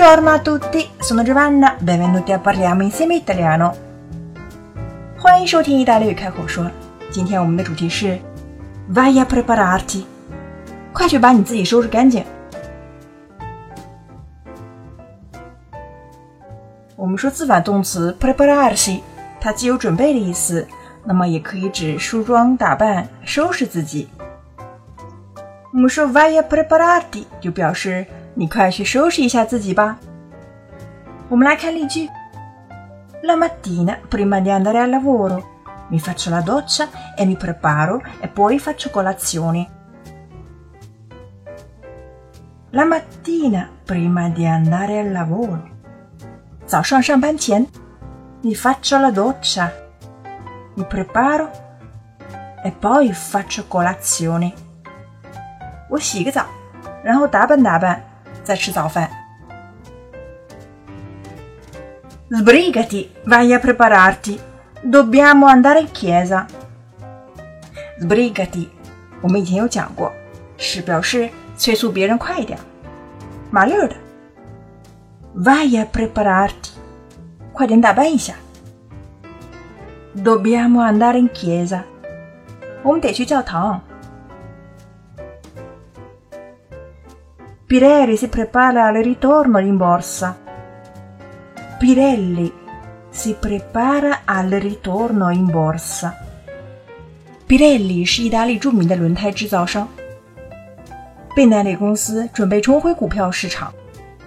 Buongiorno a tutti, sono Giovanna, benvenuti a parliamo insieme italiano。欢迎收听意大利语开口说。今天我们的主题是 Vai a prepararti，快去把你自己收拾干净。我们说自反动词 prepararsi，它既有准备的意思，那么也可以指梳妆打扮、收拾自己。我们说 vai a prepararti，就表示你快去收拾一下自己吧。我们来看例句：La mattina prima di andare al lavoro mi faccio la doccia e mi preparo e poi faccio colazione. La mattina prima di andare al lavoro 早上上班前，mi faccio la doccia, mi preparo e poi faccio colazione。我洗个澡，然后打扮打扮， 再吃早饭。Sbrigati, vai a prepararti. Dobbiamo andare in chiesa. Sbrigati，我们以前有讲过，是表示催促别人快一点，麻溜的。Vai a prepararti，快点打扮一下。Dobbiamo andare in chiesa，我们得去教堂。 Pirelli si prepara al ritorno in borsa. Pirelli si prepara al ritorno in borsa. Pirelli 是意大利着名的轮胎制造商，贝耐利公司准备重回股票市场。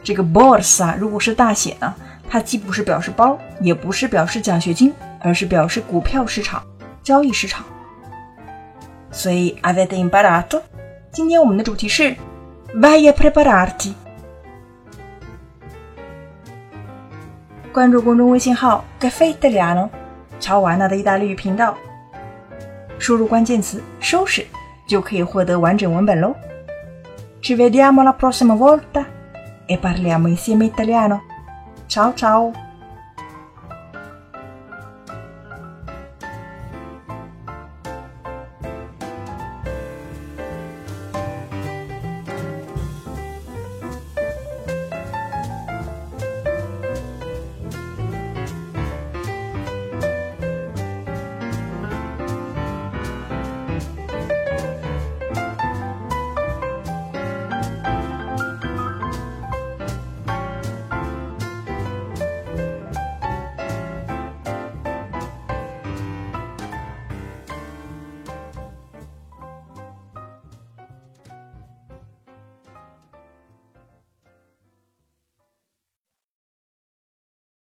这个 borsa 如果是大写呢，它既不是表示包，也不是表示奖学金，而是表示股票市场、交易市场。所以 avete imparato？今天我们的主题是 vai a prepararti。关注公众微信号 Caffè Italiano，乔瓦纳的意大利语频道，输入关键词“收拾”就可以获得完整文本喽。Ci vediamo la prossima volta e parliamo insieme italiano. Ciao ciao!